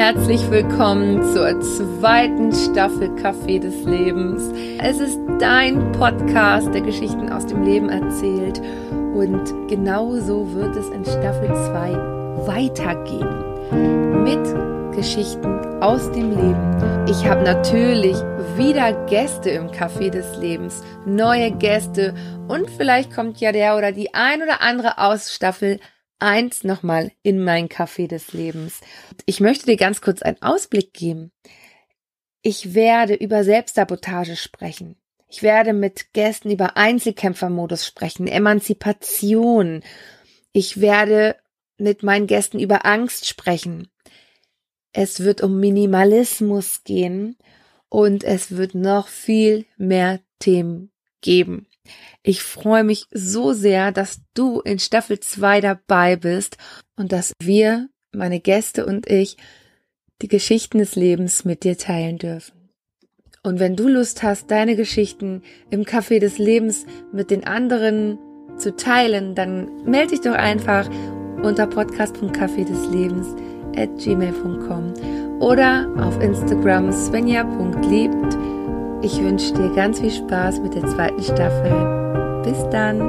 herzlich willkommen zur zweiten Staffel Café des Lebens. Es ist dein Podcast, der Geschichten aus dem Leben erzählt. Und genau so wird es in Staffel 2 weitergehen. Mit Geschichten aus dem Leben. Ich habe natürlich wieder Gäste im Café des Lebens, neue Gäste und vielleicht kommt ja der oder die ein oder andere aus Staffel eins nochmal in mein Café des Lebens. Ich möchte dir ganz kurz einen Ausblick geben. Ich werde über Selbstsabotage sprechen. Ich werde mit Gästen über Einzelkämpfermodus sprechen, Emanzipation. Ich werde mit meinen Gästen über Angst sprechen. Es wird um Minimalismus gehen und es wird noch viel mehr Themen geben. Ich freue mich so sehr, dass du in Staffel 2 dabei bist und dass wir, meine Gäste und ich, die Geschichten des Lebens mit dir teilen dürfen. Und wenn du Lust hast, deine Geschichten im Café des Lebens mit den anderen zu teilen, dann melde dich doch einfach unter podcast.café des Lebens at gmail.com oder auf Instagram svenja.liebt ich wünsche dir ganz viel Spaß mit der zweiten Staffel. Bis dann.